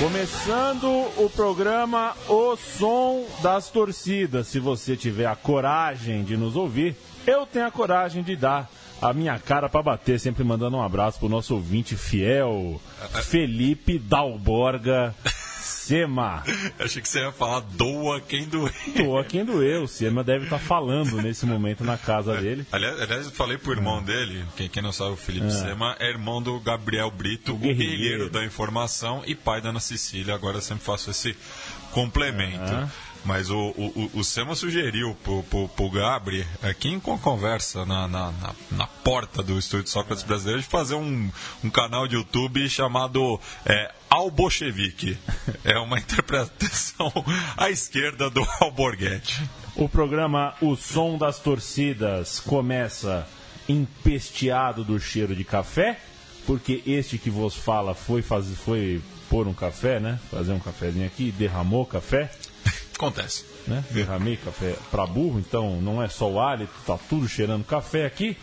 Começando o programa O Som das Torcidas. Se você tiver a coragem de nos ouvir, eu tenho a coragem de dar a minha cara para bater, sempre mandando um abraço pro nosso ouvinte fiel, Felipe Dalborga. Sema. Achei que você ia falar doa quem doeu. Doa quem doeu. O Sema deve estar tá falando nesse momento na casa dele. Aliás, aliás eu falei pro irmão dele, quem, quem não sabe, o Felipe é. Sema, é irmão do Gabriel Brito, o guerreiro. guerreiro da informação e pai da Ana Cecília. Agora eu sempre faço esse complemento. É. Mas o, o, o Sema sugeriu pro, pro, pro Gabri, aqui em conversa na, na, na, na porta do Estúdio Sócrates Brasileiro, de fazer um, um canal de YouTube chamado é, Al Bolchevique. É uma interpretação à esquerda do Alborguete. O programa O Som das Torcidas começa empesteado do cheiro de café, porque este que vos fala foi, fazer, foi pôr um café, né? Fazer um cafezinho aqui, derramou café. Acontece. Né? Derramei café para burro, então não é só o hálito, tá tudo cheirando café aqui.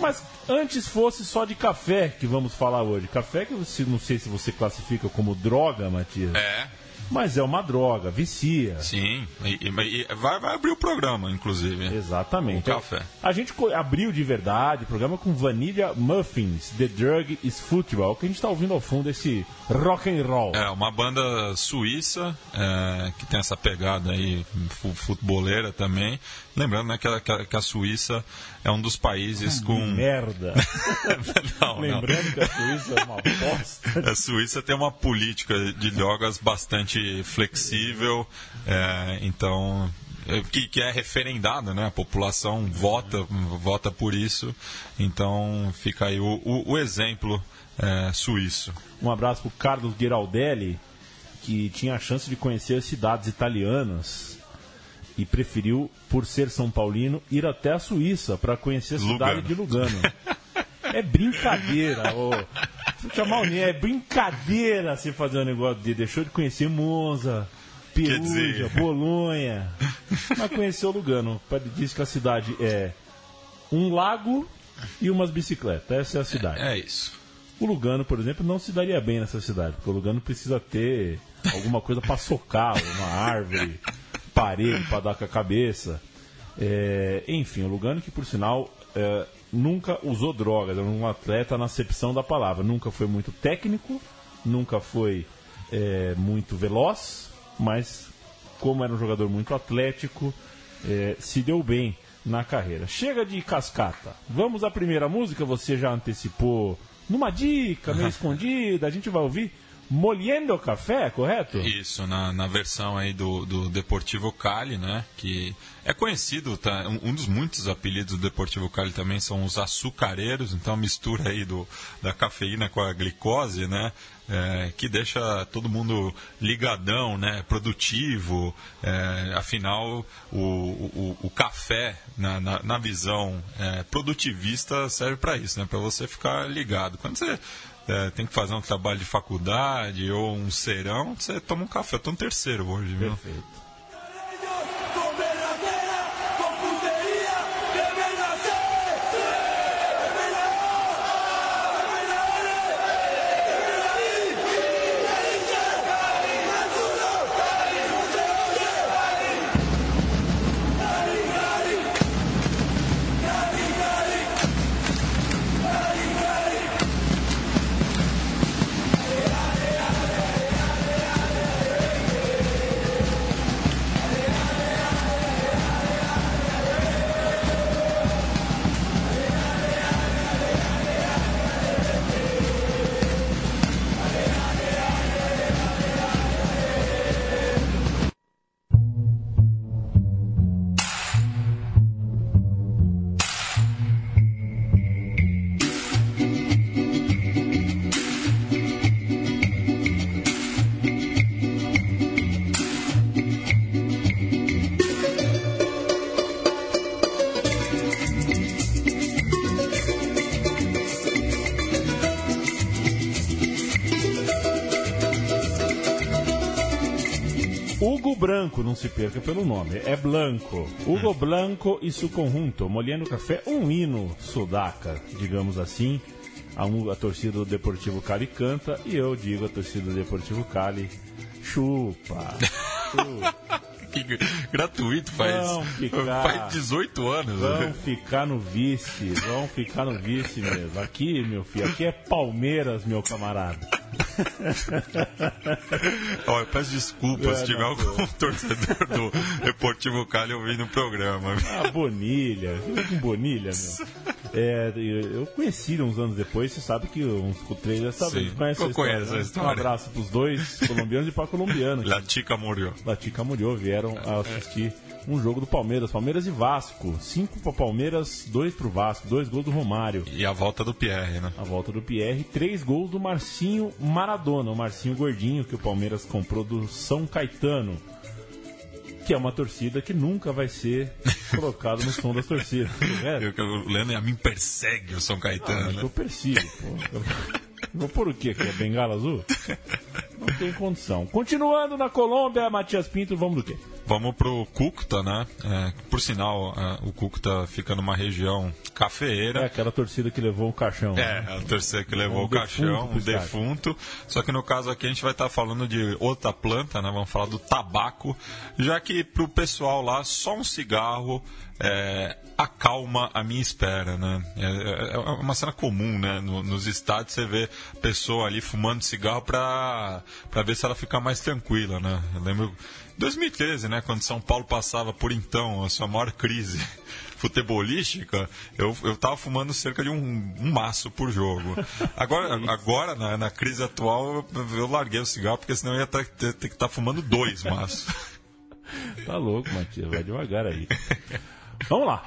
Mas antes fosse só de café que vamos falar hoje. Café que você, não sei se você classifica como droga, Matias. É. Mas é uma droga, vicia. Sim, e, e, e vai, vai, abrir o programa, inclusive. Exatamente. O café. A gente abriu de verdade o programa com Vanilla Muffins, The Drug is Football, que a gente está ouvindo ao fundo esse rock and roll. É, uma banda suíça é, que tem essa pegada aí futeboleira também. Lembrando né, que, a, que a Suíça é um dos países com. Merda! não, Lembrando não. que a Suíça é uma bosta. A Suíça tem uma política de drogas bastante flexível, é, então. É, que, que, é referendada, né? A população vota, vota por isso. Então fica aí o, o, o exemplo é, suíço. Um abraço para o Carlos Giraldelli, que tinha a chance de conhecer as cidades italianas e preferiu, por ser São Paulino, ir até a Suíça para conhecer a cidade Lugano. de Lugano. é brincadeira, ô. Chamar o é brincadeira você fazer um negócio de deixou de conhecer Monza, Perugia, Bolonha, mas conheceu Lugano. Diz que a cidade é um lago e umas bicicletas. Essa é a cidade. É, é isso. O Lugano, por exemplo, não se daria bem nessa cidade, porque o Lugano precisa ter alguma coisa para socar, uma árvore parede para dar com a cabeça. É, enfim, o Lugano que, por sinal, é, nunca usou drogas, era um atleta na acepção da palavra. Nunca foi muito técnico, nunca foi é, muito veloz, mas como era um jogador muito atlético, é, se deu bem na carreira. Chega de cascata. Vamos à primeira música, você já antecipou numa dica meio escondida, a gente vai ouvir Molhendo Café, correto? Isso, na, na versão aí do, do Deportivo Cali, né? Que é conhecido, tá? Um, um, dos muitos apelidos do Deportivo Cali também são os açucareiros, então mistura aí do, da cafeína com a glicose, né? É, que deixa todo mundo ligadão, né? Produtivo. É, afinal, o, o, o café, na, na, na visão é, produtivista, serve para isso, né? Para você ficar ligado. Quando você é, tem que fazer um trabalho de faculdade ou um serão, você toma um café. Eu tô no terceiro hoje, viu? Perfeito. Branco, não se perca pelo nome, é Blanco. Hugo Blanco e seu conjunto, molhando café, um hino sudaca, digamos assim. A, a torcida do Deportivo Cali canta e eu digo a torcida do Deportivo Cali chupa. chupa. que gratuito faz, ficar, faz 18 anos. Vão né? ficar no vice, vão ficar no vice mesmo. Aqui, meu filho, aqui é Palmeiras, meu camarada. Olha, peço desculpas é, se tiver algum torcedor do Deportivo Cali ouvindo o programa. Ah, Bonilha, com Bonilha, meu. É, eu conheci uns anos depois, você sabe que uns três sabe, conhece a história, né? Um abraço pros dois colombianos e para colombiano. La Chica Murió. La Chica Murió vieram a assistir um jogo do Palmeiras, Palmeiras e Vasco. Cinco para Palmeiras, dois para o Vasco, dois gols do Romário. E a volta do Pierre, né? A volta do Pierre, três gols do Marcinho Maradona, o Marcinho Gordinho que o Palmeiras comprou do São Caetano. Que é uma torcida que nunca vai ser colocada no som das torcidas. É? Eu, o Leandro a mim persegue o São Caetano. Ah, eu persigo, pô. Vou por o quê? Que é bengala azul? Não tem condição. Continuando na Colômbia, Matias Pinto, vamos do quê? Vamos pro Cúcuta, né? É, por sinal, é, o Cúcuta fica numa região cafeeira. É aquela torcida que levou o caixão. É, né? a torcida que levou um o caixão, um defunto. Só que no caso aqui a gente vai estar falando de outra planta, né? Vamos falar do tabaco, já que pro pessoal lá só um cigarro é, acalma a minha espera, né? É, é, é uma cena comum, né? No, nos estádios você vê pessoa ali fumando cigarro para ver se ela fica mais tranquila, né? Eu lembro 2013, né, quando São Paulo passava por então a sua maior crise futebolística, eu, eu tava fumando cerca de um, um maço por jogo. Agora, agora na, na, crise atual, eu, eu, larguei o cigarro, porque senão eu ia ter, ter, ter que estar tá fumando dois maços. tá louco, Matias, vai devagar aí. Vamos lá.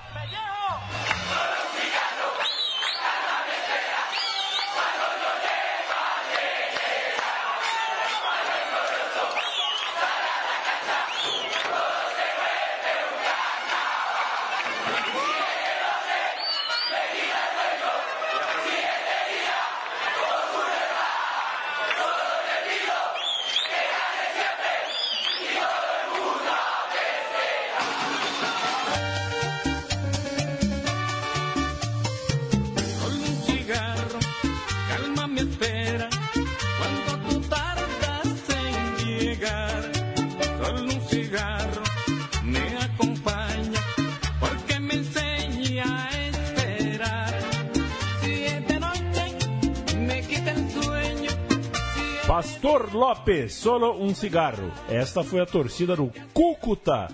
Solo um cigarro. Esta foi a torcida do Cúcuta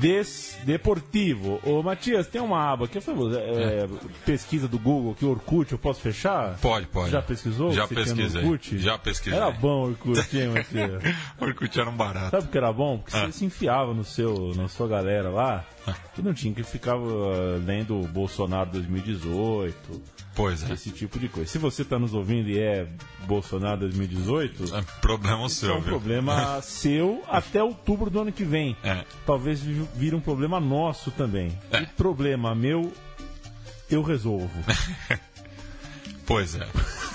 Des Deportivo. Ô Matias, tem uma aba que foi é, pesquisa do Google que Orkut, eu posso fechar? Pode, pode. Já pesquisou? Já pesquisei. Orkut? Já pesquisei. Era bom Orkut, hein, Matias? Orkut era um barato. Sabe o que era bom? Porque ah. você se enfiava no seu, na sua galera lá ah. e não tinha que ficar uh, lendo Bolsonaro 2018 Pois é. Esse tipo de coisa. Se você está nos ouvindo e é Bolsonaro 2018, é problema seu. É um viu? problema seu até outubro do ano que vem. É. Talvez vire um problema nosso também. É. E problema meu, eu resolvo. pois é.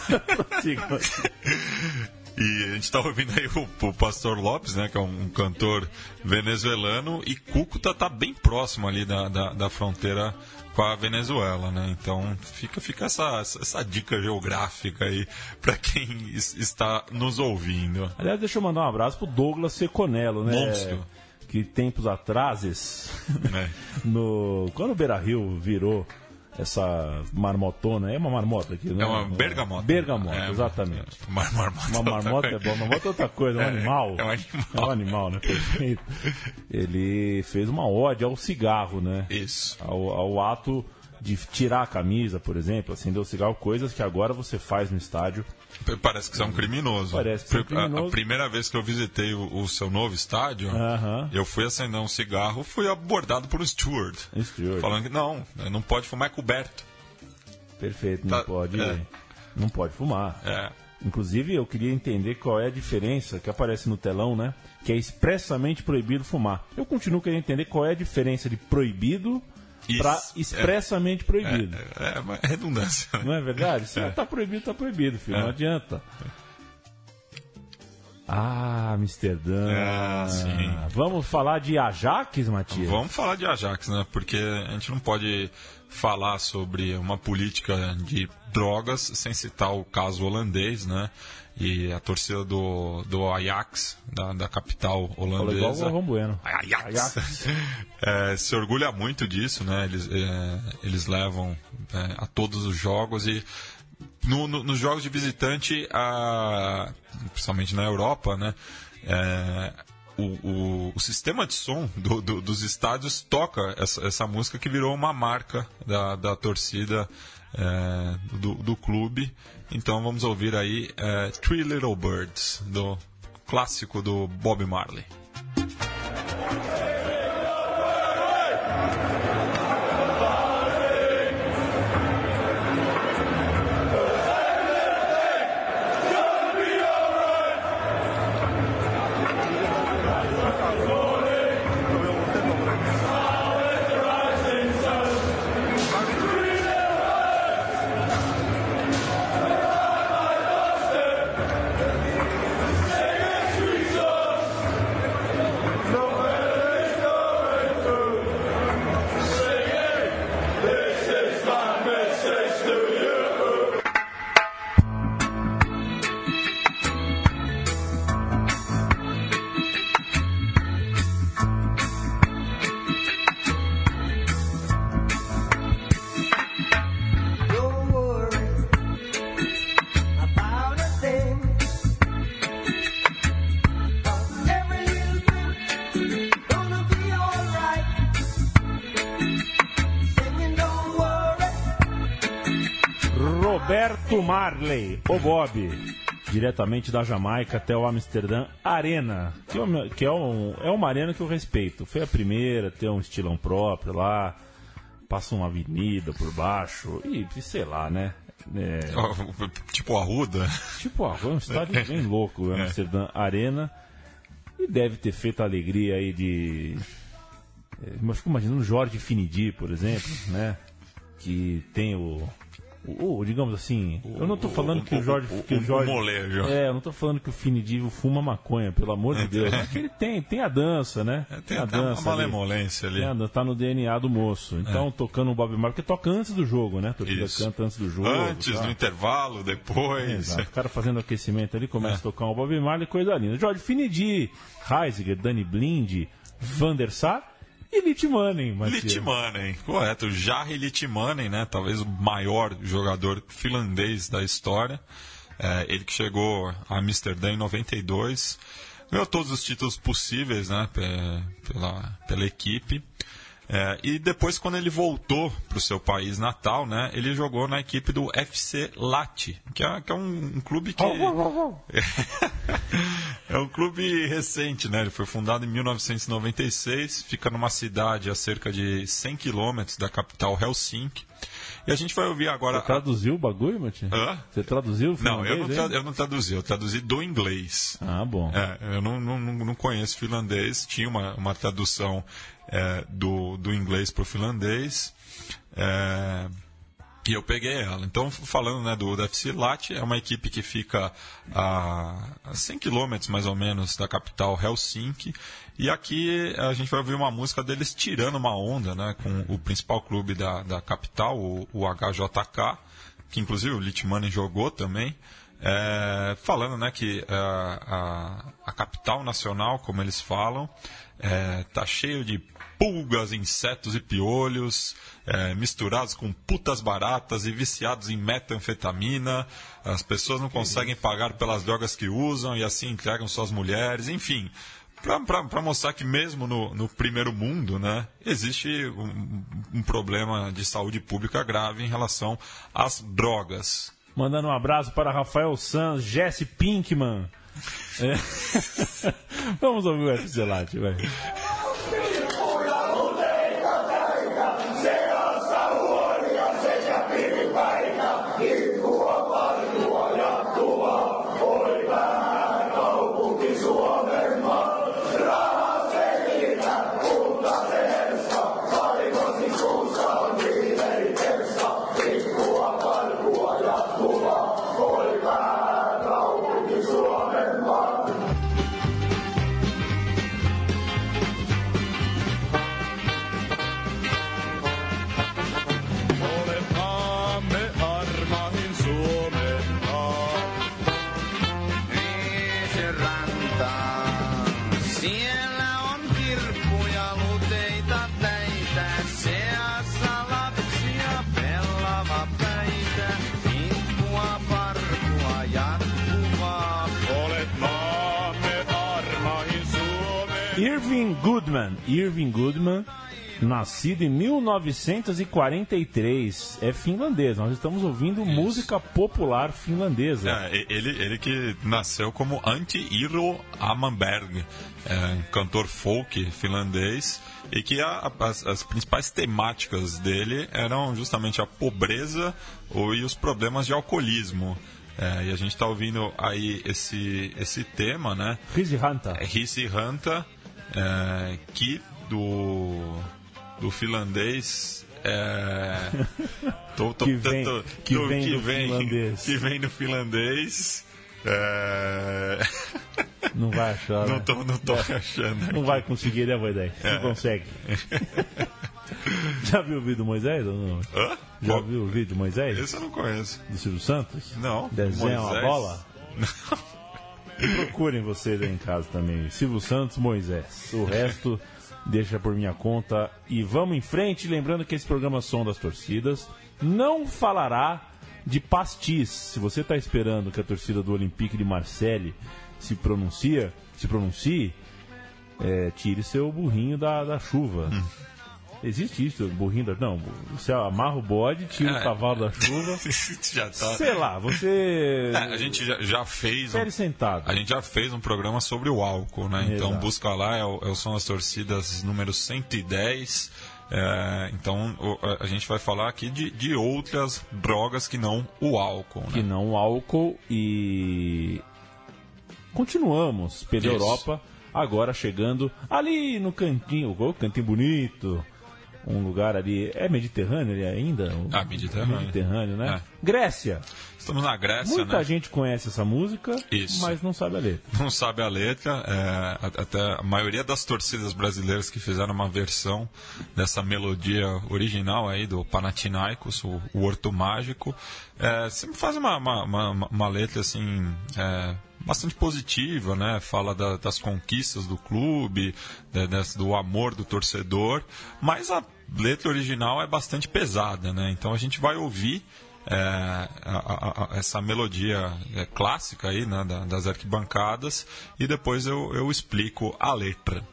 E a gente está ouvindo aí o, o, Pastor Lopes, né, que é um, cantor venezuelano, e Cúcuta está bem próximo ali da, da, da fronteira com a Venezuela, né? Então fica, fica essa, essa dica geográfica aí para quem está nos ouvindo. Aliás, deixa eu mandar um abraço pro Douglas Seconello, né? Monstro. Que tempos atrás, é. no, quando o Beira Rio virou essa marmotona. É uma marmota aqui, né? É uma bergamota. Bergamota, é, exatamente. Uma marmota. Uma marmota é bom. Marmota é outra coisa, é um é, animal. É um animal. É um animal, né? Perfeito. Ele fez uma ode ao cigarro, né? Isso. Ao, ao ato de tirar a camisa, por exemplo, acender o cigarro, coisas que agora você faz no estádio Parece que você é um criminoso. Parece que é um criminoso. A, a, primeira vez que eu visitei o, o seu novo estádio, uh -huh. eu fui acender um cigarro, fui abordado por um steward. steward. Falando que não, não pode fumar, é coberto. Perfeito, não tá, pode. É. Não pode fumar. É. Inclusive, eu queria entender qual é a diferença que aparece no telão, né? Que é expressamente proibido fumar. Eu continuo querendo entender qual é a diferença de proibido para expressamente é, proibido. É, é, é, redundância. Não é verdade? Se está é. proibido, está proibido, filho. Não adianta. Ah, Amsterdã. É, sim. Vamos falar de Ajax, Matias? Vamos falar de Ajax, né? Porque a gente não pode falar sobre uma política de drogas sem citar o caso holandês, né? E a torcida do, do Ajax, da, da capital holandesa. Igual o Bueno. Ajax. Ajax. É, se orgulha muito disso, né? Eles, é, eles levam é, a todos os jogos e no, no, nos jogos de visitante, a, principalmente na Europa, né? É, o, o, o, sistema de som do, do, dos estádios toca essa, essa, música que virou uma marca da, da torcida é, do, do, clube. Então vamos ouvir aí é, Three Little Birds, do clássico do Bob Marley. O Bob, diretamente da Jamaica até o Amsterdã Arena, que, é, que é, um, é uma arena que eu respeito. Foi a primeira, tem um estilão próprio lá, passa uma avenida por baixo e sei lá, né? É, tipo Arruda? Tipo Arruda, é um estádio bem louco, o Amsterdã Arena. E deve ter feito a alegria aí de. É, eu fico imaginando o Jorge Finidi, por exemplo, né? Que tem o o, digamos assim, eu não estou falando que o Jorge. Que o Jorge molejo. É, eu não estou falando que o Finidivo fuma maconha, pelo amor de Deus. É que ele tem, tem a dança, né? É, tem, tem a dança. Uma malemolência ali. ali. É, tá no DNA do moço. Então, é. tocando o Bob Marley, porque toca antes do jogo, né? Torcida canta antes do jogo. Antes, tá. no intervalo, depois. O cara fazendo aquecimento ali, começa é. a tocar um Bob Marley, coisa linda. Jorge Finidi, Heisiger, Dani Blind, Van der Sar e Litmanen, Matias. Litmanen, correto. Jarry Litmanen, né? Talvez o maior jogador finlandês da história. É, ele que chegou a Amsterdã em 92. Ganhou todos os títulos possíveis, né? Pela, pela equipe. É, e depois, quando ele voltou para o seu país natal, né, ele jogou na equipe do FC Lati, que é, que é um, um, clube que. é um clube recente, né? Ele foi fundado em 1996, fica numa cidade a cerca de 100 quilômetros da capital Helsinki. E a gente vai ouvir agora. Você traduziu o bagulho, Matinho? Hã? Você traduziu o Não, eu não, tra eu não traduzi, eu traduzi do inglês. Ah, bom. É, eu não, não, não conheço finlandês, tinha uma, uma tradução é, do, do inglês para o finlandês. É, e eu peguei ela. Então, falando né, do, do FC é uma equipe que fica a, a 100 quilômetros mais ou menos da capital Helsinki. E aqui a gente vai ouvir uma música deles tirando uma onda né, com o principal clube da, da capital, o, o HJK, que inclusive o Litmanen jogou também. É, falando né, que a, é, a, a, capital nacional, como eles falam, está é, cheio de pulgas, insetos e piolhos, é, misturados com putas baratas e viciados em metanfetamina. As pessoas não conseguem pagar pelas drogas que usam e assim entregam suas mulheres, enfim. Para mostrar que mesmo no, no, primeiro mundo, né, existe um, um problema de saúde pública grave em relação às drogas. Mandando um abraço para Rafael Sanz, Jesse Pinkman. É. Vamos ouvir o FC Late, vai. Goodman. Irving Goodman, nascido em 1943, é finlandês. Nós estamos ouvindo música popular finlandesa. É, ele, ele que nasceu como Antti-Iro Amanberg, é, um cantor folk finlandês, e que a- as, as principais temáticas dele eram justamente a pobreza ou, e os problemas de alcoolismo. É, e a gente está ouvindo aí esse, esse tema, né? Rizzi Hanta. É Hanta, é, que do, do finlandês. É, tô- tô- Que vem- tô- que tô- vem que do vem- finlandês. que vem do finlandês. É, Não vai achar. não né? tô, não tô achando. Não vai conseguir, né, Moisés? É. Não consegue. Já viu o vídeo do Moisés ou não? Hã? Já Qual? viu o vídeo do Moisés? Esse eu não conheço. Do Silvio Santos? Não. Desenha uma Moisés? bola? Procurem vocês aí em casa também. Silvio Santos, Moisés. O resto deixa por minha conta. E vamos em frente. Lembrando que esse programa Som das Torcidas não falará de pastis. Se você está esperando que a torcida do Olympique de Marseille se pronuncia, se pronuncie, é, tire seu burrinho da, da chuva. Existe isso, burrinho da. Não, você amarra o bode, tira o É. cavalo da chuva. já tá. Sei lá, você. É, a gente já, já fez. um- sentado. A gente já fez um programa sobre o álcool, né? Então Exato. busca lá, é o, é o Som das Torcidas número 110. É, então o- a, gente vai falar aqui de, de outras drogas que não o álcool, que né? não o álcool e continuamos pela Isso. Europa, agora chegando ali no cantinho, o cantinho bonito, um lugar ali, é Mediterrâneo ali ainda? Ah, Mediterrâneo. Mediterrâneo, né? É. Grécia. Estamos na Grécia, Muita né? gente conhece essa música, Isso. mas não sabe a letra. não sabe a letra. é, a- até a maioria das torcidas brasileiras que fizeram uma versão dessa melodia original aí do Panathinaikos, o, o Horto Mágico, é, sempre faz uma, uma, uma- uma letra assim. é, Bastante positiva, né? Fala da- das conquistas do clube, das- do amor do torcedor, mas a letra original é bastante pesada, né? Então a gente vai ouvir é, a- a- a- essa melodia é, clássica aí, né, da- das arquibancadas e depois eu, eu explico a letra.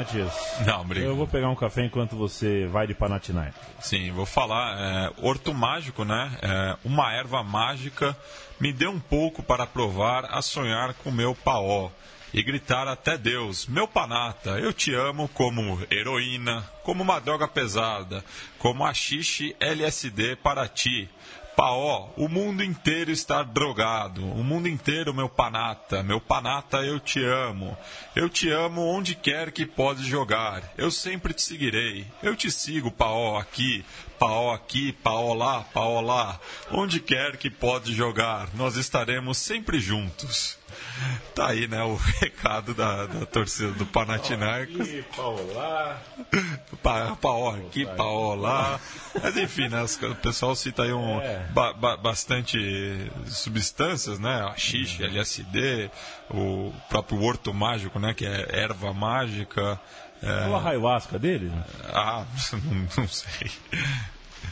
Matias? Não, obrigado. Eu vou pegar um café enquanto você vai de Panathinaikos. Sim, vou falar. É, Horto mágico, né? É, uma erva mágica me deu um pouco para provar a sonhar com meu paó e gritar até Deus: Meu panata, eu te amo como heroína, como uma droga pesada, como a xixi LSD para ti. Paó, o mundo inteiro está drogado. O mundo inteiro, meu panata. Meu panata, eu te amo. Eu te amo onde quer que pode jogar. Eu sempre te seguirei. Eu te sigo, Paó, aqui. Paó aqui, Paó lá, Paó lá. Onde quer que pode jogar, nós estaremos sempre juntos. Tá aí, né, o recado da, da torcida do Panathinaikos. Ih, Paulá. Pa, paó aqui, paó lá. Mas enfim, né, o pessoal cita aí um, É. ba- ba- bastante substâncias, né? A xixi, LSD, o próprio horto mágico, né? Que é erva mágica. É o Arraivasca dele? Ah, não, não sei.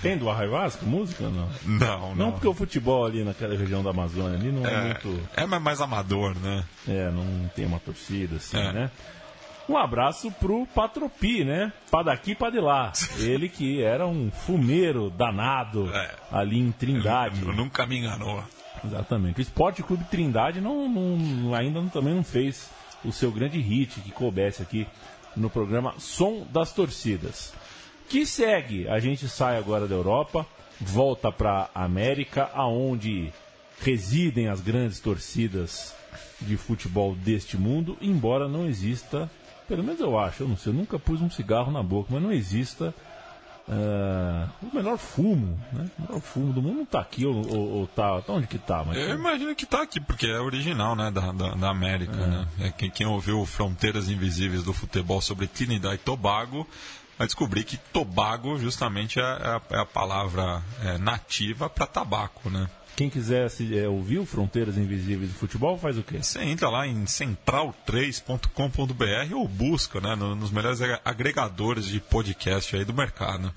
Tem do Arraivasca música ou não? Não, não. Não, porque o futebol ali naquela região da Amazônia ali não é, É, muito. é mais amador, né? É, não tem uma torcida assim, É. né? Um abraço pro Patropi, né? Pra daqui, pra de lá. Ele que era um fumeiro danado É. ali em Trindade. N- Nunca me enganou. Exatamente. O Esporte Clube Trindade não, não- ainda não- também não fez o seu grande hit que coubesse aqui no programa Som das Torcidas. Que segue. A gente sai agora da Europa, volta para América, aonde residem as grandes torcidas de futebol deste mundo, embora não exista, pelo menos eu acho, eu não sei, eu nunca pus um cigarro na boca, mas não exista ah, o melhor fumo, né? O melhor fumo do mundo não tá aqui, ou, ou, ou tá, tá onde que tá? Mas Eu imagino que tá aqui, porque é original, né, da, da, da América, né? É, quem, quem ouviu Fronteiras Invisíveis do Futebol sobre Trinidad e Tobago vai descobrir que Tobago justamente é, é a, é a palavra é, nativa para tabaco, né? Quem quiser se, é, ouvir o Fronteiras Invisíveis do Futebol, faz o quê? Você entra lá em central3.com.br ou busca, né, no- nos melhores ag- agregadores de podcast aí do mercado.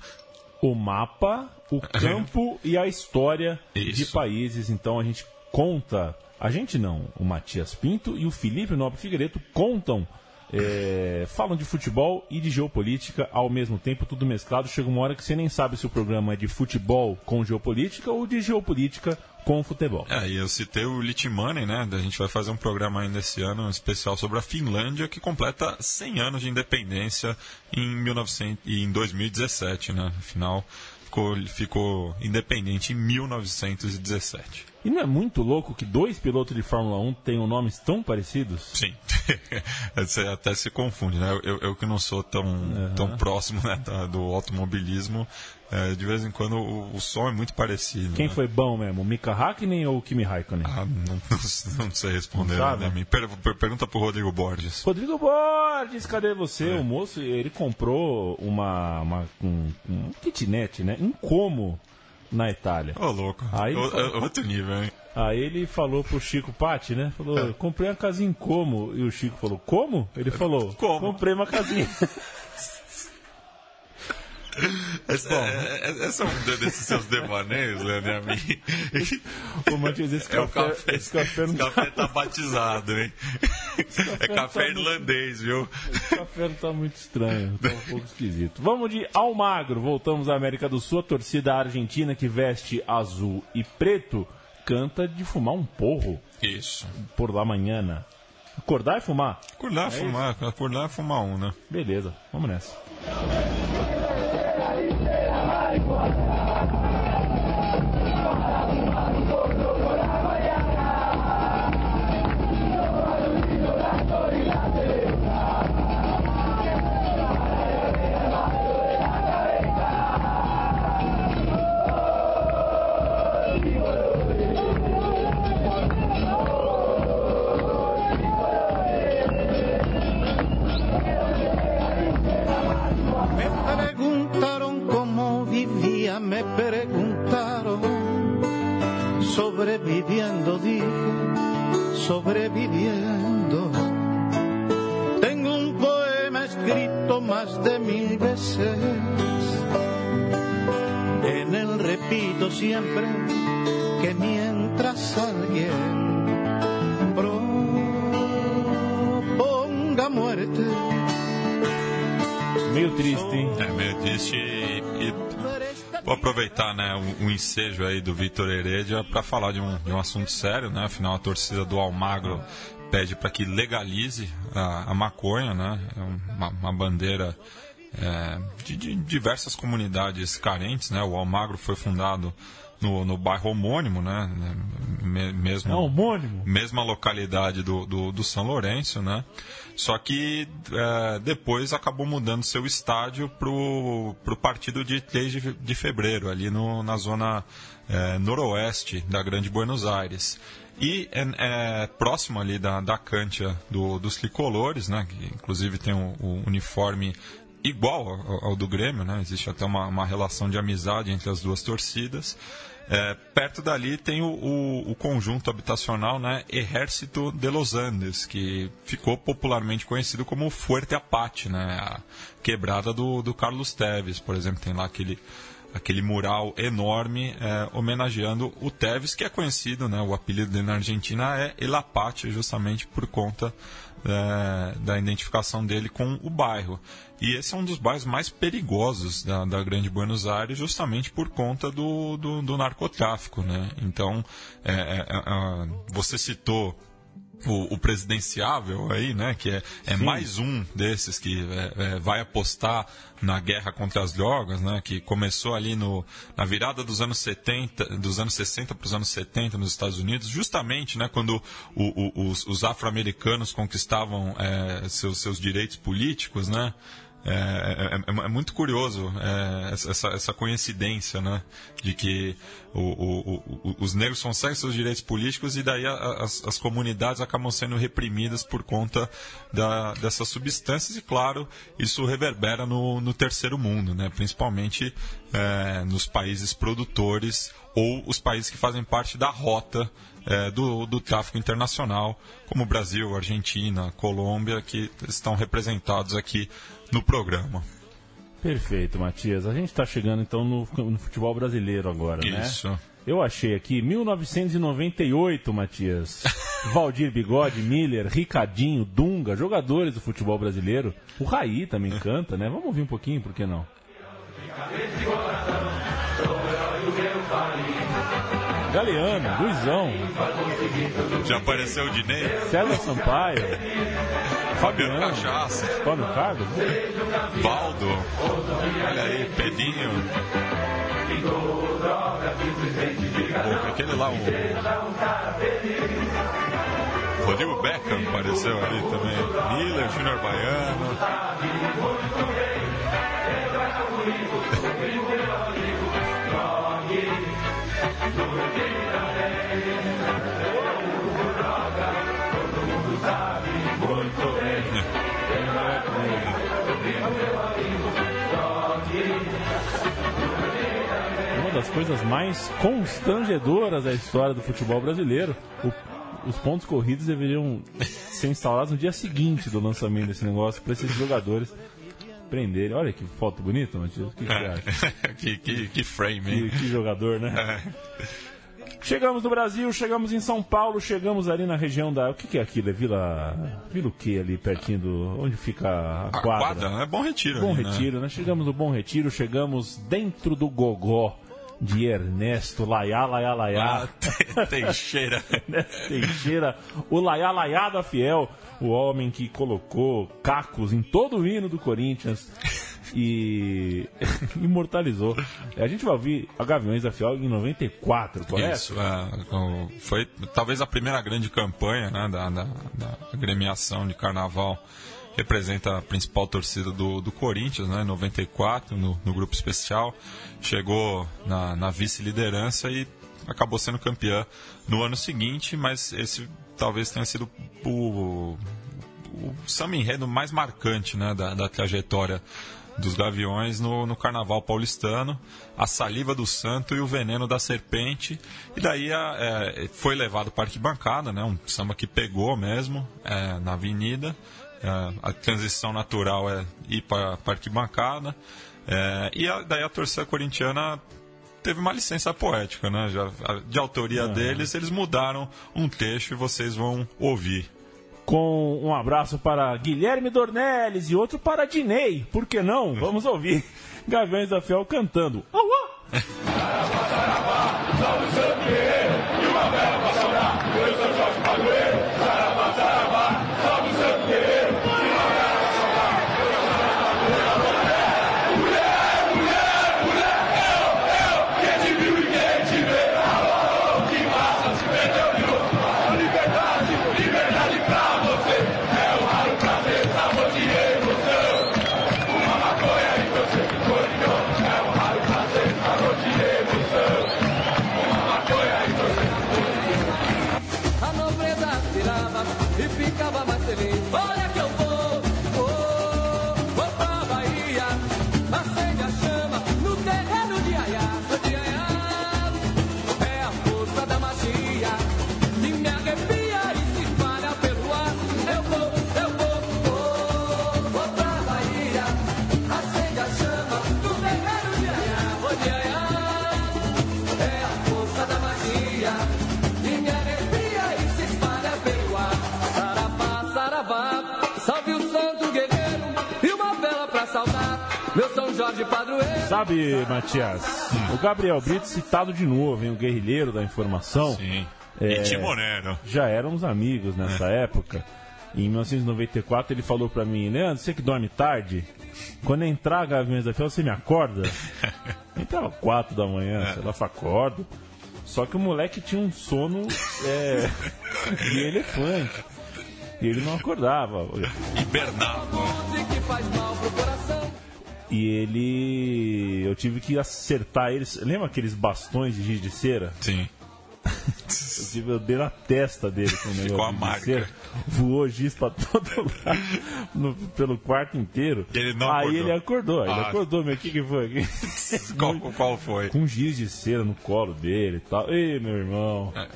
O mapa, o campo e a história de Isso. países. Então a gente conta, a gente não, o Matias Pinto e o Felipe Nobre Figueiredo contam, é, falam de futebol e de geopolítica ao mesmo tempo, tudo mesclado. Chega uma hora que você nem sabe se o programa é de futebol com geopolítica ou de geopolítica com futebol. É, e eu citei o Litmanen, né? A gente vai fazer um programa ainda esse ano, um especial sobre a Finlândia, que completa 100 anos de independência em, 1900, e em 2017, né? Afinal, ficou, ficou independente em 1917. E não é muito louco que dois pilotos de Fórmula 1 tenham nomes tão parecidos? Sim, você até se confunde, né? Eu, eu que não sou tão, tão próximo né, do automobilismo, é, de vez em quando o, o som é muito parecido. Quem né? foi bom mesmo, Mika Hakkinen ou Kimi Raikkonen? Ah, não, não, não sei responder. Não né? Me per- per- pergunta pro Rodrigo Borges. Rodrigo Borges, cadê você? O moço, ele comprou uma, uma um, um kitnet, né? Um como na Itália. Ô, louco. Aí O- o- outro nível, hein? Aí ele falou pro Chico Patti, né? Falou, eu comprei uma casinha em como? E o Chico falou, como? Ele falou, Como? comprei uma casinha. Essa, é, é- esse é um de- desses seus devaneios, Leandro e a mim. Ô, Matias, esse É o café, café. esse café não Esse café tá batizado, hein? É não café tá irlandês, viu? Esse café não tá muito estranho, tá um pouco esquisito. Vamos de Almagro, voltamos à América do Sul. A torcida argentina que veste azul e preto canta de fumar um porro Isso. por lá manhã. Acordar e fumar? Acordar, fumar, acordar, fumar um, né? Beleza, vamos nessa. E, e vou aproveitar né, o, o ensejo aí do Vitor Heredia para falar de um, de um assunto sério, né? Afinal, a torcida do Almagro pede para que legalize a, a maconha, né? É uma, uma bandeira é, de, de diversas comunidades carentes, né? O Almagro foi fundado no, no bairro homônimo, né? Me- mesmo É homônimo. mesma localidade do, do, do São Lourenço, né? Só que é, depois acabou mudando seu estádio pro, pro partido de 3 de, de fevereiro, ali no, na zona é, noroeste da Grande Buenos Aires. E é, é próximo ali da, da cancha do, dos tricolores, né? Que inclusive tem o, o uniforme igual ao, ao, do Grêmio, né? Existe até uma, uma relação de amizade entre as duas torcidas. É, perto dali tem o, o, o, conjunto habitacional né, Ejército de Los Andes, que ficou popularmente conhecido como Fuerte Apache, né, a quebrada do, do Carlos Teves, por exemplo. Tem lá aquele, aquele mural enorme é, homenageando o Teves, que é conhecido, né, o apelido dele na Argentina é El Apache, justamente por conta é, da identificação dele com o bairro. E esse é um dos bairros mais perigosos da, da Grande Buenos Aires, justamente por conta do, do, do narcotráfico. Né? Então, é, é, é você citou o, o, presidenciável aí, né? Que é, é mais um desses que é, é, vai apostar na guerra contra as drogas, né? Que começou ali no, na virada dos anos 70, dos anos 60 para os anos 70 nos Estados Unidos, justamente, né? Quando o, o, os, os afro-americanos conquistavam é, seus, seus direitos políticos, né? É, é, é, é, muito curioso é, essa, essa coincidência, né? De que o, o, o, os negros conseguem seus direitos políticos e daí as, as comunidades acabam sendo reprimidas por conta da, dessas substâncias e, claro, isso reverbera no, no terceiro mundo, né? Principalmente é, nos países produtores ou os países que fazem parte da rota é, do, do tráfico internacional, como Brasil, Argentina, Colômbia, que estão representados aqui no programa. Perfeito, Matias. A gente está chegando então no, no, futebol brasileiro agora, né? Isso. Eu achei aqui 1998, Matias. Valdir Bigode, Miller, Ricardinho, Dunga, jogadores do futebol brasileiro. O Raí também canta, né? Vamos ouvir um pouquinho, por que não? Galeano, Luizão. Já apareceu o Dinei? César Sampaio. Fabiano Cachaça. Fábio Carlos. Valdo. Olha aí, Pedinho. Aquele lá, o. Rodrigo Beckham apareceu ali também. Miller, Júnior Baiano. Uma das coisas mais constrangedoras da história do futebol brasileiro. O, os pontos corridos deveriam ser instalados no dia seguinte do lançamento desse negócio para esses jogadores prenderem. Olha que foto bonita, Matias. O que, acha? que, que, que frame, hein? Que, que jogador, né? É. Chegamos no Brasil, chegamos em São Paulo, chegamos ali na região da. O que, que é aquilo? É Vila. Vila o que ali pertinho do. Onde fica a quadra? A quadra, é Bom Retiro. Bom ali, Retiro, né? Chegamos no Bom Retiro, chegamos dentro do Gogó de Ernesto Laiá, Laiá, Laiá. Ah, Teixeira. Teixeira, o Laiá, Laiá da Fiel, o homem que colocou cacos em todo o hino do Corinthians e imortalizou. A gente vai ouvir a Gaviões da Fiel em 94, correto? Isso, é, foi talvez a primeira grande campanha né, da, da, da agremiação de carnaval representa a principal torcida do, do Corinthians, né, em 94, no, no grupo especial. Chegou na, na vice-liderança e acabou sendo campeã no ano seguinte, mas esse talvez tenha sido o, o samba enredo mais marcante né, da, da trajetória dos Gaviões no, no Carnaval paulistano, a saliva do santo e o veneno da serpente. E daí a, é, foi levado para arquibancada, né, um samba que pegou mesmo é, na avenida. É, a transição natural é ir para a arquibancada. É, e a, daí a torcida corintiana teve uma licença poética, né? Já, de autoria uhum. deles, eles mudaram um texto e vocês vão ouvir com um abraço para Guilherme Dornelles e outro para Dinei. Por que não? Vamos ouvir Gaviões da Fiel cantando. Auá! Jorge Sabe, Matias, o Gabriel Brito citado de novo, hein, o guerrilheiro da informação. Sim. É, E Timonero. já éramos amigos nessa época. Em 1994 ele falou pra mim, Leandro, você que dorme tarde, quando entrar Gaviões da Fiel, você me acorda? Entrava 4 da manhã, sei lá, acordo. Só que o moleque tinha um sono é, de elefante. E ele não acordava. Hibernava. E ele. Eu tive que acertar eles. Lembra aqueles bastões de giz de cera? Sim. Eu, tive, eu dei na testa dele com o negócio Ficou a marca. cera. Voou giz pra todo lado, no- pelo quarto inteiro. Ele não Aí acordou. ele acordou, ele Ah. acordou, meu, o que, que foi? Qual, qual foi? com giz de cera no colo dele e tal. Ei, meu irmão. É.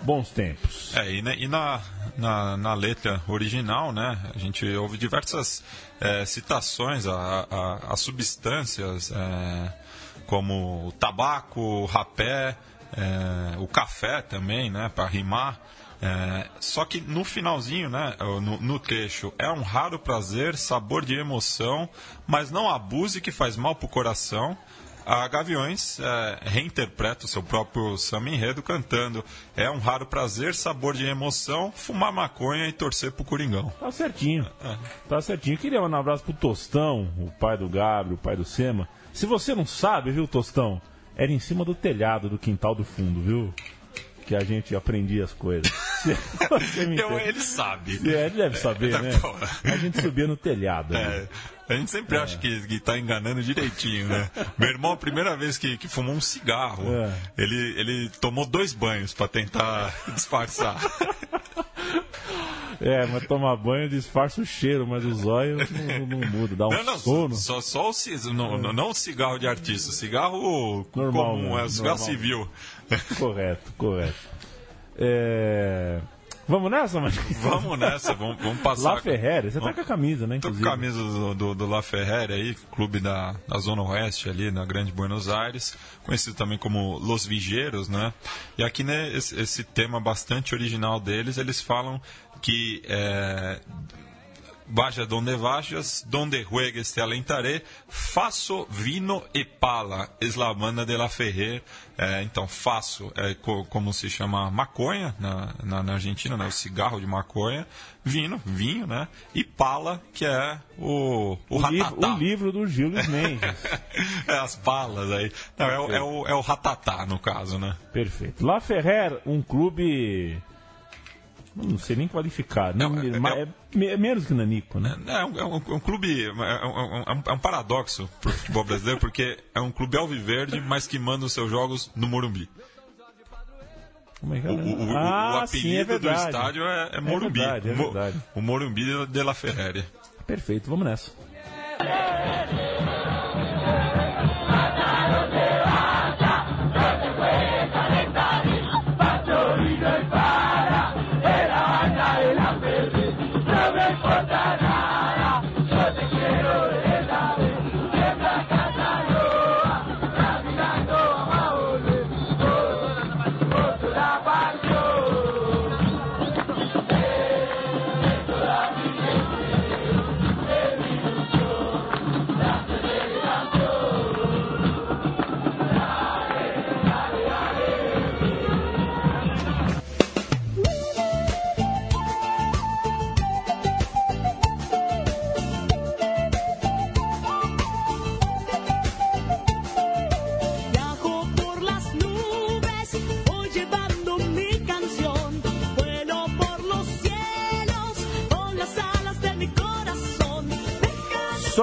Bons tempos. É, e, e na, na, na letra original, né, a gente ouve diversas é, citações a, a, a substâncias é, como o tabaco, o rapé, é, o café também, né, para rimar. É, só que no finalzinho, né, no, no trecho, é um raro prazer, sabor de emoção, mas não abuse que faz mal pro coração. A Gaviões é, reinterpreta o seu próprio samba enredo cantando É um raro prazer, sabor de emoção, fumar maconha e torcer pro Coringão. Tá certinho. Tá certinho. Queria mandar um abraço pro Tostão, o pai do Gabriel, o pai do Sema. Se você não sabe, viu, Tostão? Era em cima do telhado do quintal do fundo, viu? Que a gente aprendia as coisas. Me Então ele sabe. É, ele deve saber, Tá né? A gente subia no telhado. né? É, a gente sempre acha que, que tá enganando direitinho, né? Meu irmão, a primeira vez que, que fumou um cigarro, É. ele, ele tomou dois banhos pra tentar disfarçar. É, mas tomar banho disfarça o cheiro, mas os olhos não, não muda, dá um Não, não, sono. só, só o ci- não, não, não o cigarro de artista, cigarro Normal, comum, né? é o cigarro Normal. civil. Correto, correto. É... Vamos nessa, mas Vamos nessa, vamos, vamos passar. La Ferrere, você tá com a camisa, né? Tô com a camisa do, do, do La Ferrere aí, clube da, da Zona Oeste ali, na Grande Buenos Aires, conhecido também como Los Vigeiros, né? E aqui, né, esse, esse tema bastante original deles, eles falam que é, Vaya donde vayas, donde juegues te alentaré, faço vino e pala, es la banda de la Ferrer. É, então, faço é co- como se chama maconha na, na, na Argentina, né? o cigarro de maconha, vino, vinho, né? E pala, que é o, o, O, livro, o livro do Gilles Mendes. é, as palas aí. Não, é, o- é, o, é o ratatá, no caso, né? Perfeito. La Ferrer, um clube. Não sei nem qualificar. Não, é- é, me- é menos que Nanico, né? É um, é um- é um clube, é um, é um- é um paradoxo pro futebol brasileiro, porque é um clube alviverde, mas que manda os seus jogos no Morumbi. É é? O, o- o- ah, o apelido sim, é do estádio é, é Morumbi. verdade, é O verdade. O Morumbi de La Ferrere. Perfeito, vamos nessa.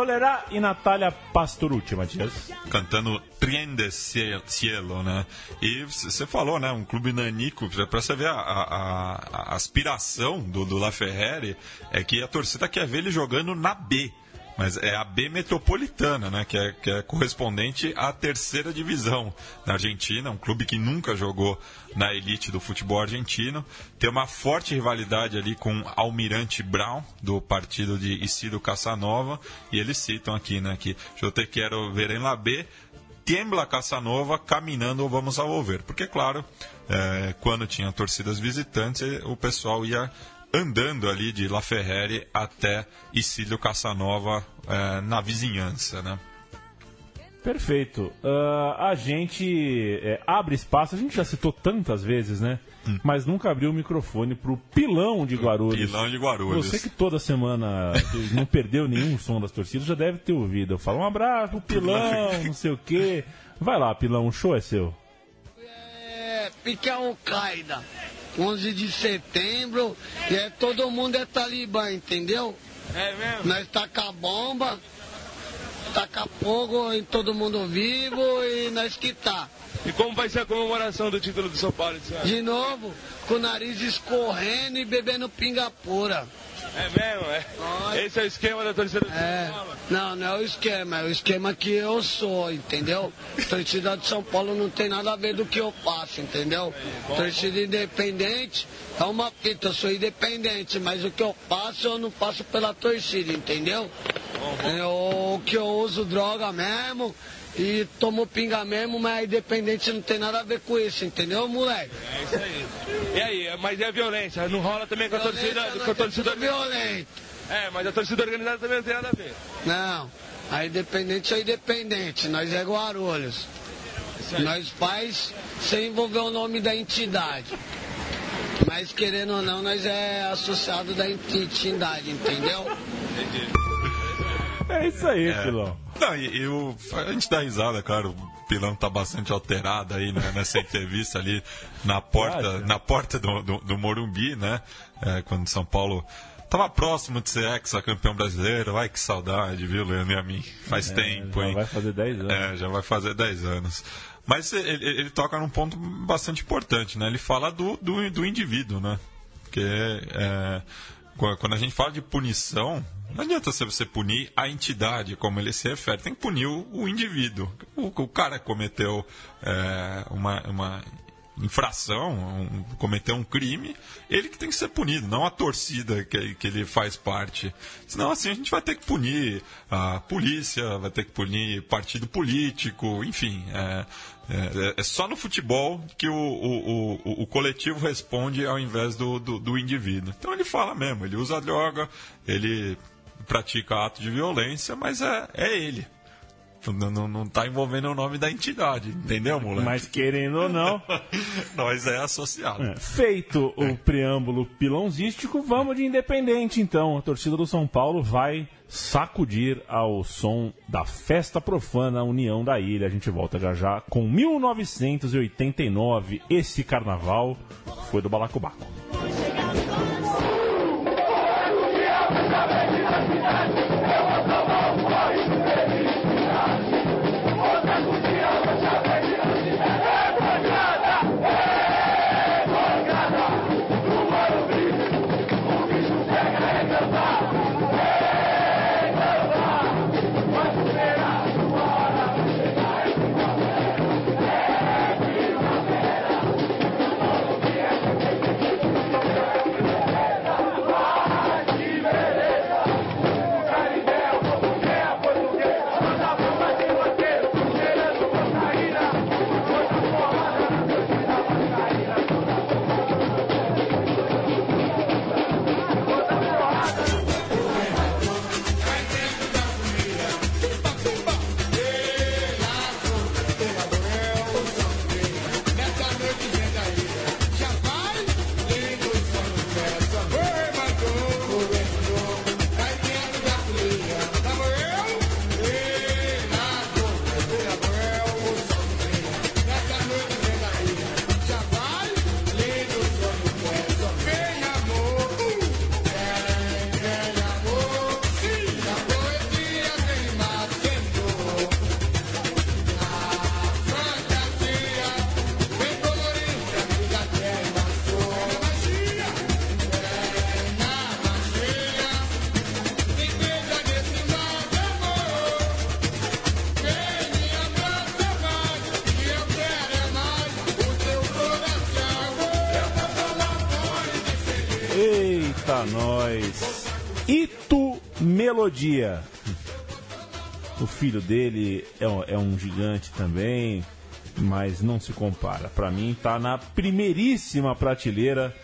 Solerá e Natália Pastorucci, Matias. Cantando Trien de Cie- Cielo, né? E você falou, né? Um clube nanico, pra você ver a, a- a aspiração do, do La Ferrere é que a torcida quer ver ele jogando na B. Mas é a B metropolitana, né? Que é, que é correspondente à terceira divisão na Argentina, um clube que nunca jogou na elite do futebol argentino. Tem uma forte rivalidade ali com Almirante Brown, do partido de Isidro Casanova. E eles citam aqui, né? Que eu te quero ver em La B, Tiembla Casanova, caminhando vamos ao volver. Porque, claro, é, quando tinha torcidas visitantes, o pessoal ia andando ali de La Ferrere até Isílio Casanova é, na vizinhança, né? Perfeito. Ah, a gente é, abre espaço, a gente já citou tantas vezes, né? Mas nunca abriu o microfone pro Pilão de Guarulhos. Pilão de Guarulhos. Você que toda semana não perdeu nenhum som das torcidas, já deve ter ouvido. Eu falo um abraço pro Pilão, não sei o quê. Vai lá, Pilão, o show é seu. É, pique a Al-Qaeda. 11 de setembro, e é, todo mundo é talibã, entendeu? É mesmo? Nós taca bomba, taca fogo em todo mundo vivo e nós que tá. E como vai ser a comemoração do título do São Paulo? De novo, com o nariz escorrendo e bebendo pinga pura. É mesmo, é? Esse é o esquema da torcida do É, São Paulo? não, não é o esquema, é o esquema que eu sou, entendeu? Torcida de São Paulo não tem nada a ver do que eu faço, entendeu? Torcida independente é uma fita, eu sou independente, mas o que eu faço eu não faço pela torcida, entendeu? Eu, o que eu uso droga mesmo e tomo pinga mesmo, mas independente não tem nada a ver com isso, entendeu, moleque? É isso aí. E aí, mas a violência? Não rola também com a torcida, com a nós torcida é tudo violento. É, mas a torcida organizada também não tem nada a ver. Não, a independente é independente, nós é Guarulhos. Nós faz sem envolver o nome da entidade. Mas querendo ou não, nós é associado da entidade, entendeu? É isso aí, Pilão. Não, e, e o- a gente dá risada, cara. O Pilão tá bastante alterado aí né, nessa entrevista ali na porta, na porta do, do, do Morumbi, né? É, quando São Paulo tava próximo de ser ex-campeão brasileiro. Ai, que saudade, viu, Leandro e a mim? Faz tempo, É, já hein? vai fazer 10 anos. É, já vai fazer 10 anos. Mas ele, ele- toca num ponto bastante importante, né? Ele fala do, do, do indivíduo, né? Porque é, qu- quando a gente fala de punição, não adianta você- punir a entidade, como ele se refere, tem que punir o, o indivíduo. O, o cara cometeu é, uma, uma infração, um- cometeu um crime, ele que tem que ser punido, não a torcida que, que ele faz parte. Senão assim a gente vai ter que punir a polícia, vai ter que punir partido político, enfim. É, é- é só no futebol que o, o, o, o coletivo responde ao invés do, do, do indivíduo. Então ele fala mesmo, ele usa droga, ele pratica ato de violência, mas é, é ele. Não, não, não tá envolvendo o nome da entidade, entendeu, moleque? Mas querendo ou não, Nós é associado. é, feito o preâmbulo pilãozístico, vamos de independente então. A torcida do São Paulo vai sacudir ao som da festa profana União da Ilha. A gente volta já já com 1989. Esse carnaval foi do Balacobaco. life. Melodia. O filho dele é um, é um gigante também, mas não se compara. Pra mim, tá na primeiríssima prateleira.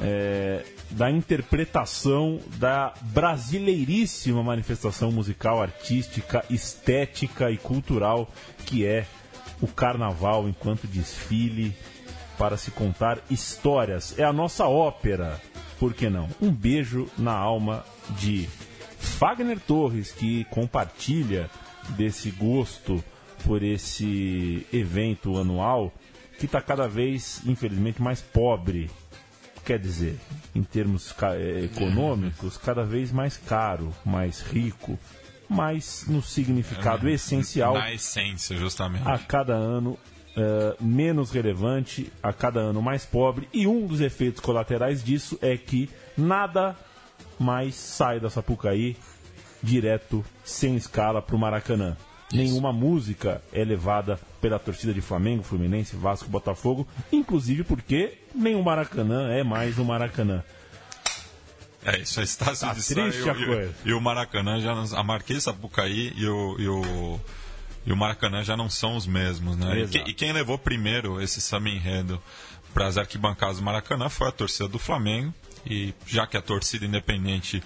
É, da interpretação da brasileiríssima manifestação musical, artística, estética e cultural que é o carnaval enquanto desfile para se contar histórias. É a nossa ópera, por que não? Um beijo na alma de Fagner Torres, que compartilha desse gosto por esse evento anual que está cada vez, infelizmente, mais pobre. Quer dizer, em termos eh, econômicos, cada vez mais caro, mais rico, mas no significado essencial Na essência, justamente. a cada ano eh, menos relevante, a cada ano mais pobre, e um dos efeitos colaterais disso é que nada mais sai da Sapucaí direto, sem escala, para o Maracanã. Nenhuma música é levada pela torcida de Flamengo, Fluminense, Vasco, Botafogo, inclusive porque nem o Maracanã é mais o Maracanã. É, isso está se Tá triste a e, o- coisa. e o Maracanã já não, a Marquês Sapucaí e o, e o e o Maracanã já não são os mesmos, né? E, que- e quem levou primeiro esse samba enredo para as arquibancadas do Maracanã foi a torcida do Flamengo e já que a torcida independente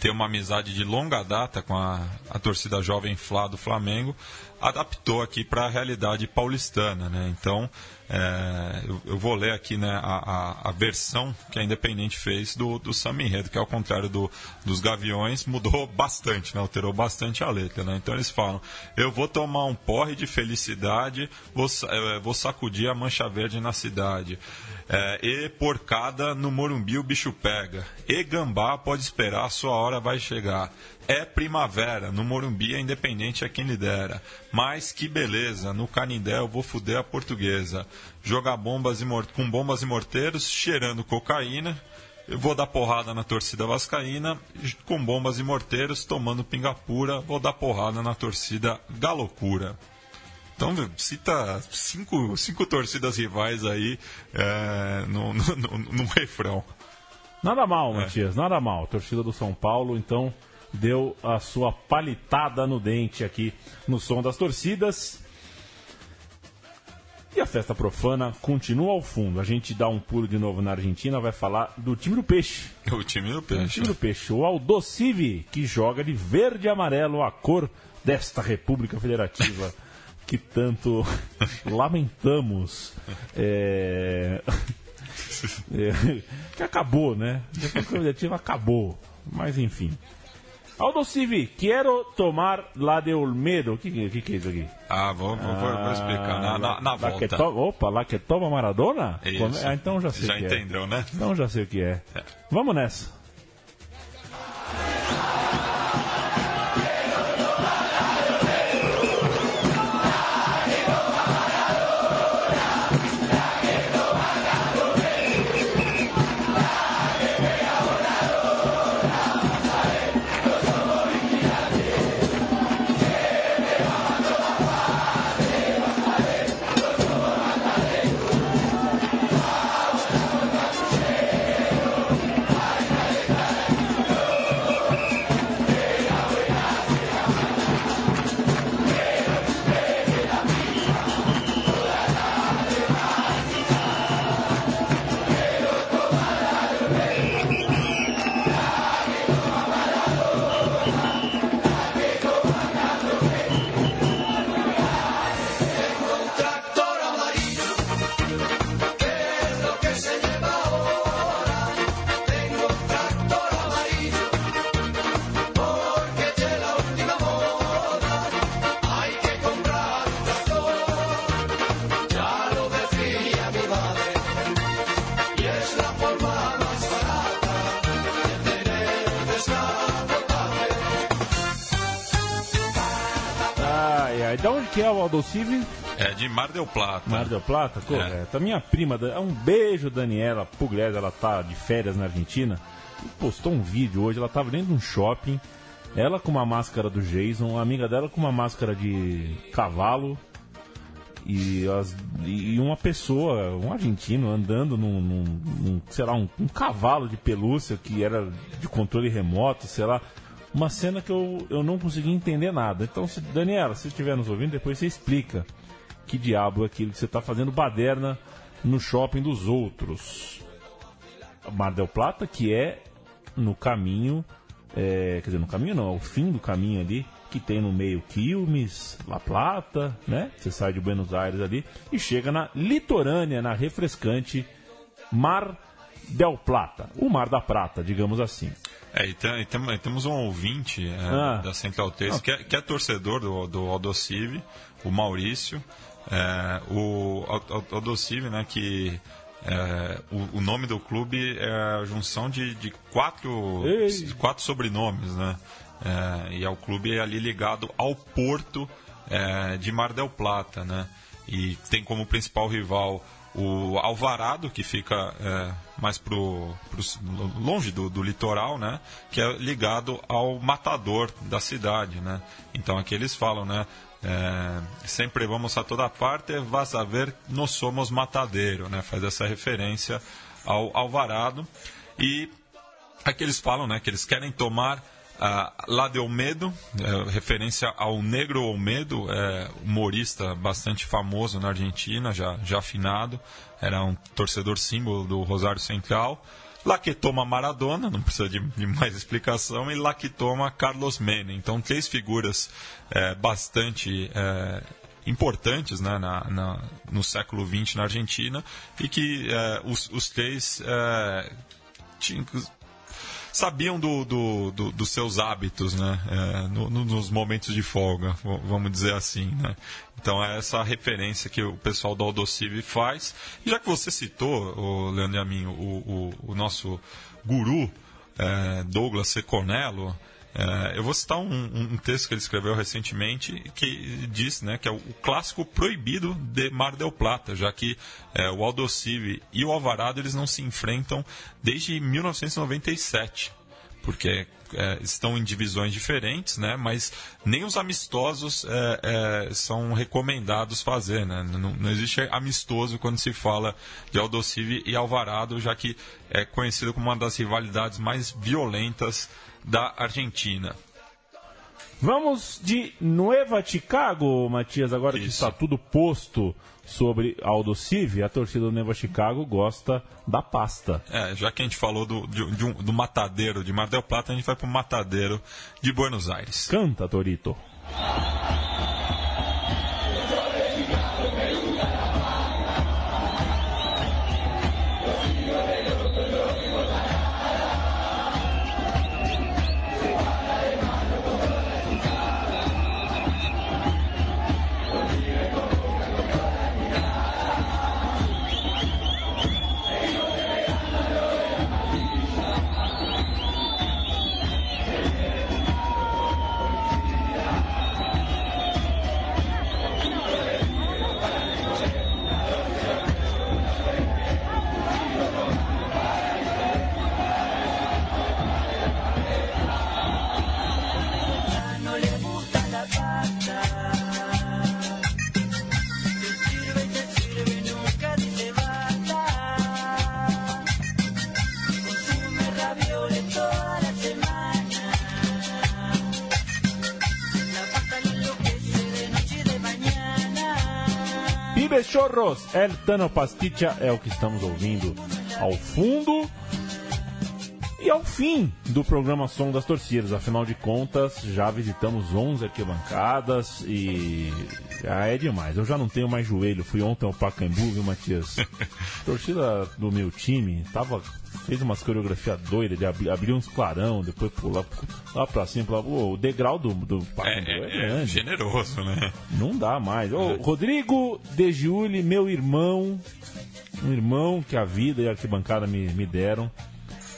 tem uma amizade de longa data com a, a torcida jovem Flá do Flamengo, adaptou aqui para a realidade paulistana, né? Então, é, eu, eu vou ler aqui né, a, a, a versão que a Independente fez do, do enredo, que ao contrário do, dos Gaviões, mudou bastante, né? alterou bastante a letra. Né? Então eles falam, eu vou tomar um porre de felicidade, vou, eh, vou sacudir a mancha verde na cidade. É, e porcada no Morumbi o bicho pega. E gambá pode esperar, sua hora vai chegar. É primavera, no Morumbi a Independente é quem lidera. Mas que beleza, no Canindé eu vou fuder a portuguesa. Jogar bombas e com bombas e morteiros, cheirando cocaína. Eu vou dar porrada na torcida vascaína, com bombas e morteiros, tomando pinga pura. Vou dar porrada na torcida galocura. Então, cita cinco, cinco torcidas rivais aí é, no, no, no, no refrão. Nada mal, É. Matias, nada mal. Torcida do São Paulo, então, deu a sua palitada no dente aqui no som das torcidas. E a festa profana continua ao fundo. A gente dá um pulo de novo na Argentina, vai falar do time do Peixe. O time do O Peixe. time do Peixe, o Aldocive, que joga de verde e amarelo, a cor desta República Federativa que tanto lamentamos. É... é, que acabou, né? A República Federativa acabou. Mas enfim. Aldocive, quero tomar lá de Olmedo. O que, que, que é isso aqui? Ah, vou, vou, vou- explicar na, na, na que volta. to- Opa, lá que toma Maradona? Isso. Ah, então já sei Já o que é. entendeu, né? Então já sei o que é. É. Vamos nessa. Que é o Aldocive? É de Mar del Plata. Mar del Plata? Correto. A minha prima, Dan- um beijo, Daniela Pugliese, ela tá de férias na Argentina. E postou um vídeo hoje, ela tava dentro de um shopping, ela com uma máscara do Jason, a amiga dela com uma máscara de cavalo e, as- e uma pessoa, um argentino, andando num, num- num, sei lá, um, um cavalo de pelúcia que era de controle remoto, sei lá. Uma cena que eu, eu não consegui entender nada. Então, se, Daniela, se estiver nos ouvindo, depois você explica que diabo é aquilo que você está fazendo baderna no shopping dos outros. Mar del Plata, que é no caminho, é, quer dizer, no caminho não, ao fim do caminho ali, que tem no meio Quilmes, La Plata, né? Você sai de Buenos Aires ali e chega na litorânea, na refrescante Mar del Plata, o Mar da Prata, digamos assim. É, e, tem- e tem- e temos um ouvinte é, Ah. da Central 3 que, é, que é torcedor do, do Aldocive, o Maurício. É, o Al- Al- Aldocive, né, que é, o, o nome do clube é a junção de, de quatro, Ei. quatro sobrenomes, né? É, e é o clube ali ligado ao Porto de Mar del Plata, né? E tem como principal rival o Alvarado, que fica é, mais pro, pro- longe do, do litoral, né? Que é ligado ao matador da cidade, né? Então aqui eles falam, né? é, sempre vamos a toda parte, vas a ver, nós somos matadeiro, né? Faz essa referência ao Alvarado. E Aqui eles falam né, que eles querem tomar ah, La de Olmedo, é, referência ao Negro Olmedo, é, humorista bastante famoso na Argentina, já, já afinado, era um torcedor símbolo do Rosário Central. La que toma Maradona, não precisa de, de mais explicação, e La que toma Carlos Menem. Então, três figuras é, bastante é, importantes né, na, na- no século XX na Argentina e que é, os, os três é, sabiam do, do- do- dos seus hábitos, né? É, no- no- nos momentos de folga, vamos dizer assim, né? Então é essa referência que o pessoal do Aldocive faz. E já que você citou, o Leandro Amin, o, o, o nosso guru é, Douglas Seconello, eu vou citar um, um- texto que ele escreveu recentemente que diz né, que é o, o clássico proibido de Mar del Plata, já que é, o Aldocive e o Alvarado eles não se enfrentam desde 1997 porque é, estão em divisões diferentes, né? Mas nem os amistosos é, é, são recomendados fazer, né? Não, não existe amistoso quando se fala de Aldocive e Alvarado, já que é conhecido como uma das rivalidades mais violentas da Argentina. Vamos de Nueva Chicago, Matias, agora que Isso. está tudo posto sobre Aldo Civi, a torcida do Nueva Chicago gosta da pasta. É, já que a gente falou do, de- de um- do matadeiro de Mar del Plata, a gente vai para o matadeiro de Buenos Aires. Canta, Torito. El Tano Pasticha é o que estamos ouvindo ao fundo. Ao fim do programa Som das Torcidas, afinal de contas, já visitamos 11 arquibancadas e já é demais. Eu já não tenho mais joelho. Fui ontem ao Pacaembu, viu, Matias? A torcida do meu time tava fez umas coreografias doidas de abrir, abrir uns clarão, depois pular lá pra cima, pular. O degrau do, do É, Pacaembu é, é- é grande. generoso, né? Não dá mais. Ô, Rodrigo De Giuli, meu irmão, um irmão que a vida e a arquibancada me, me deram.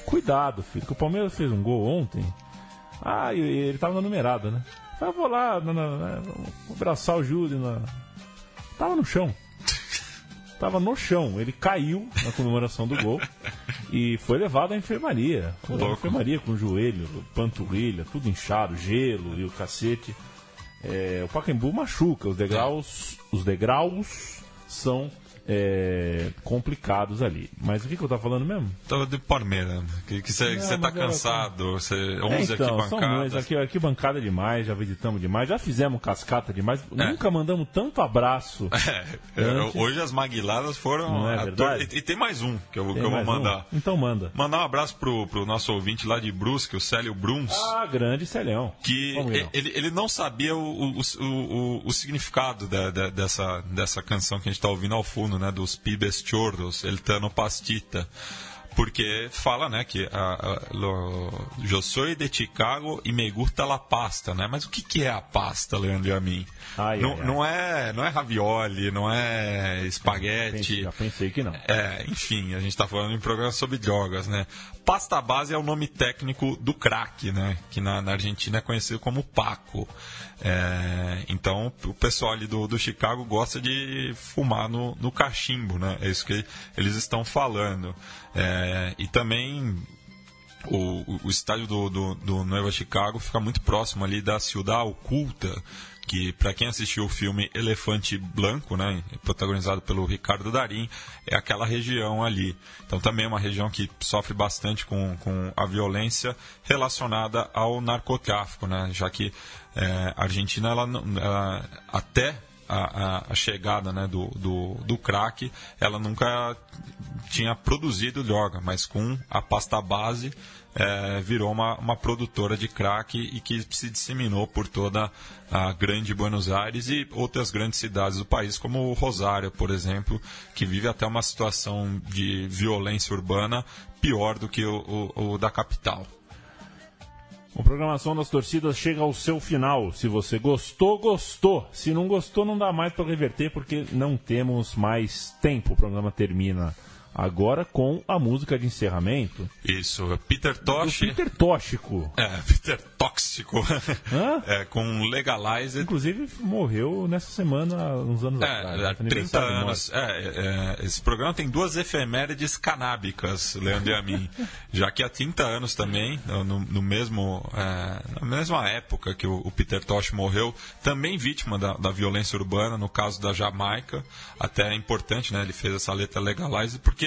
Cuidado, filho, que o Palmeiras fez um gol ontem. Ah, e ele tava na numerada, né? Ah, vou lá, na, na- abraçar o Júlio. Na... Tava no chão. Tava no chão. Ele caiu na comemoração do gol e foi levado à enfermaria. Foi à enfermaria com joelho, panturrilha, tudo inchado, gelo e o cacete. É, o Pacaembu machuca, os degraus, os degraus são é, complicados ali. Mas o que, que eu tava falando mesmo? Tava de Palmeiras, que você tá era- cansado, você, É, 11 então, são muitos, arquibancadas. aqui, aqui bancada demais, já visitamos demais, já fizemos cascata demais, É. nunca mandamos tanto abraço. É, Antes. hoje as maguiladas foram. Não é verdade? E, e tem mais um que eu, que eu vou mais um? mandar. Então manda. Mandar um abraço pro, pro nosso ouvinte lá de Brusque, o Célio Bruns. Ah, grande Celhão. que ele, ele não sabia o, o, o, o- o significado da- da- dessa, dessa canção que a gente está ouvindo ao fundo, né? Dos Pibes Chorros, El Tano Pastita. Porque fala, né, que a, a, lo, eu sou de Chicago e me gusta la pasta, né? Mas o que, que é a pasta, Leandro e a mim? Ai, não, ai, ai. não é não é ravioli, não é Pensei- espaguete. já pensei que não. É, enfim, a gente está falando em programa sobre drogas, né? Pasta base é o nome técnico do crack, né? Que na, na Argentina é conhecido como Paco. É, então, o pessoal ali do, do Chicago gosta de fumar no, no cachimbo, né? É isso que eles estão falando. É, e também o, o- estádio do, do, do Nueva Chicago fica muito próximo ali da Ciudad Oculta, que para quem assistiu o filme Elefante Blanco, né, protagonizado pelo Ricardo Darim, é aquela região ali. Então também é uma região que sofre bastante com, com a violência relacionada ao narcotráfico, né, já que é, a Argentina ela, ela até a, a- chegada né, do, do, do crack, ela nunca tinha produzido droga, mas com a pasta base eh, virou uma, uma produtora de crack e que se disseminou por toda a grande Buenos Aires e outras grandes cidades do país, como Rosário, por exemplo, que vive até uma situação de violência urbana pior do que o, o- o da capital. A programação das torcidas chega ao seu final. Se você gostou, gostou. Se não gostou, não dá mais para reverter porque não temos mais tempo. O programa termina agora com a música de encerramento Isso, Peter Tosh. Peter Tóxico. É, Peter Tóxico. Hã? É, com Legalize Inclusive morreu nessa semana, uns anos atrás. É, né? 30 Aniversário de anos. É, é, esse programa tem duas efemérides canábicas, Leandro e a mim. Já que há 30 anos também, no, no mesmo, é, na mesma época que o, o Peter Tosh morreu, também vítima da, da violência urbana, no caso da Jamaica. Até é importante, né? Ele fez essa letra Legalize, porque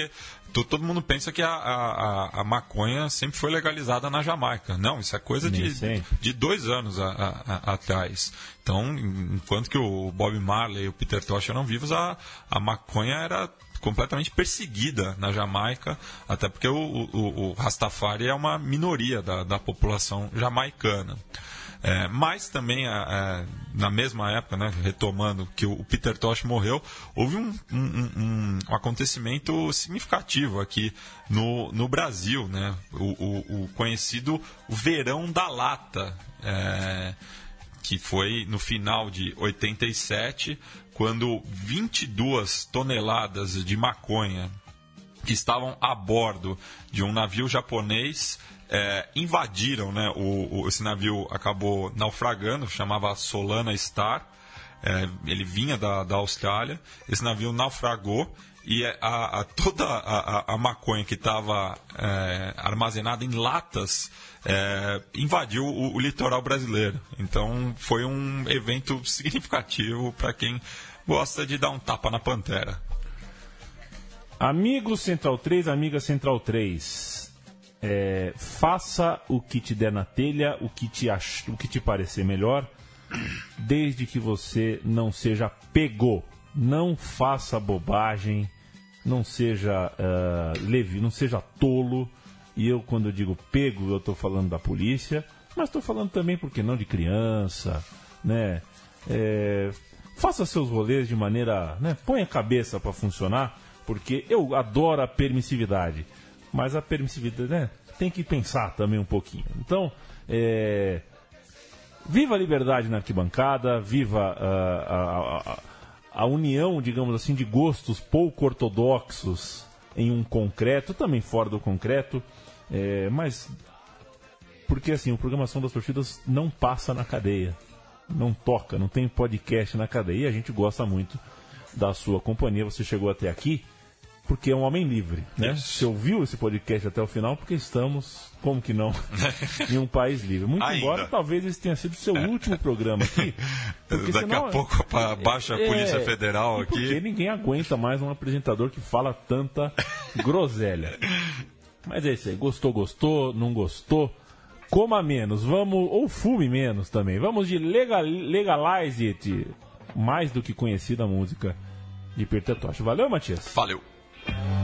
to- todo mundo pensa que a, a, a- maconha sempre foi legalizada na Jamaica. Não, isso é coisa de, de dois anos a- atrás. Então, enquanto que o Bob Marley e o Peter Tosh eram vivos, a, a maconha era completamente perseguida na Jamaica, até porque o, o- o Rastafari é uma minoria da, da população jamaicana. É, mas também, a- a- na mesma época, né, retomando que o, Peter Tosh morreu, houve um, um- um- um acontecimento significativo aqui no, no Brasil, né, o, o- o conhecido Verão da Lata. É, que foi no final de 87, quando 22 toneladas de maconha que estavam a bordo de um navio japonês eh, invadiram, né? O, o- esse navio acabou naufragando, chamava Solana Star. Eh, ele vinha da, da Austrália. Esse navio naufragou e eh, a, a- toda a, a- maconha que estava armazenada em latas eh, invadiu o, o litoral brasileiro. Então foi um evento significativo para quem gosta de dar um tapa na pantera. Amigo Central 3, amiga Central 3. É, faça o que te der na telha, o que te, ach... o que te parecer melhor, desde que você não seja pegou. Não faça bobagem, não seja ah, levi, não seja tolo. E eu, quando eu digo pego, eu estou falando da polícia, mas estou falando também, por que não, de criança, né? É, faça seus rolês de maneira. Né, põe a cabeça para funcionar, porque eu adoro a permissividade, mas a permissividade né, tem que pensar também um pouquinho. Então, é, viva a liberdade na arquibancada, viva ah, a, a- a- a união, digamos assim, de gostos pouco ortodoxos em um concreto, também fora do concreto, é, mas porque assim, o Programação das Torcidas não passa na cadeia. Não toca, não tem podcast na cadeia. E a gente gosta muito da sua companhia. Você chegou até aqui. Porque é um homem livre, né? Isso. Se ouviu esse podcast até o final, porque estamos, como que não, em um país livre. Muito Ainda. embora talvez esse tenha sido o seu último programa aqui. Daqui senão- a pouco pa- baixa a É, Polícia Federal e Porque aqui. ninguém aguenta mais um apresentador que fala tanta groselha. Mas é isso aí. Gostou, gostou. Não gostou. Coma menos. Vamos. Ou fume menos também. Vamos de legal, Legalize It. Mais do que conhecida música de Pertetoche. Valeu, Matias? Valeu. Bye.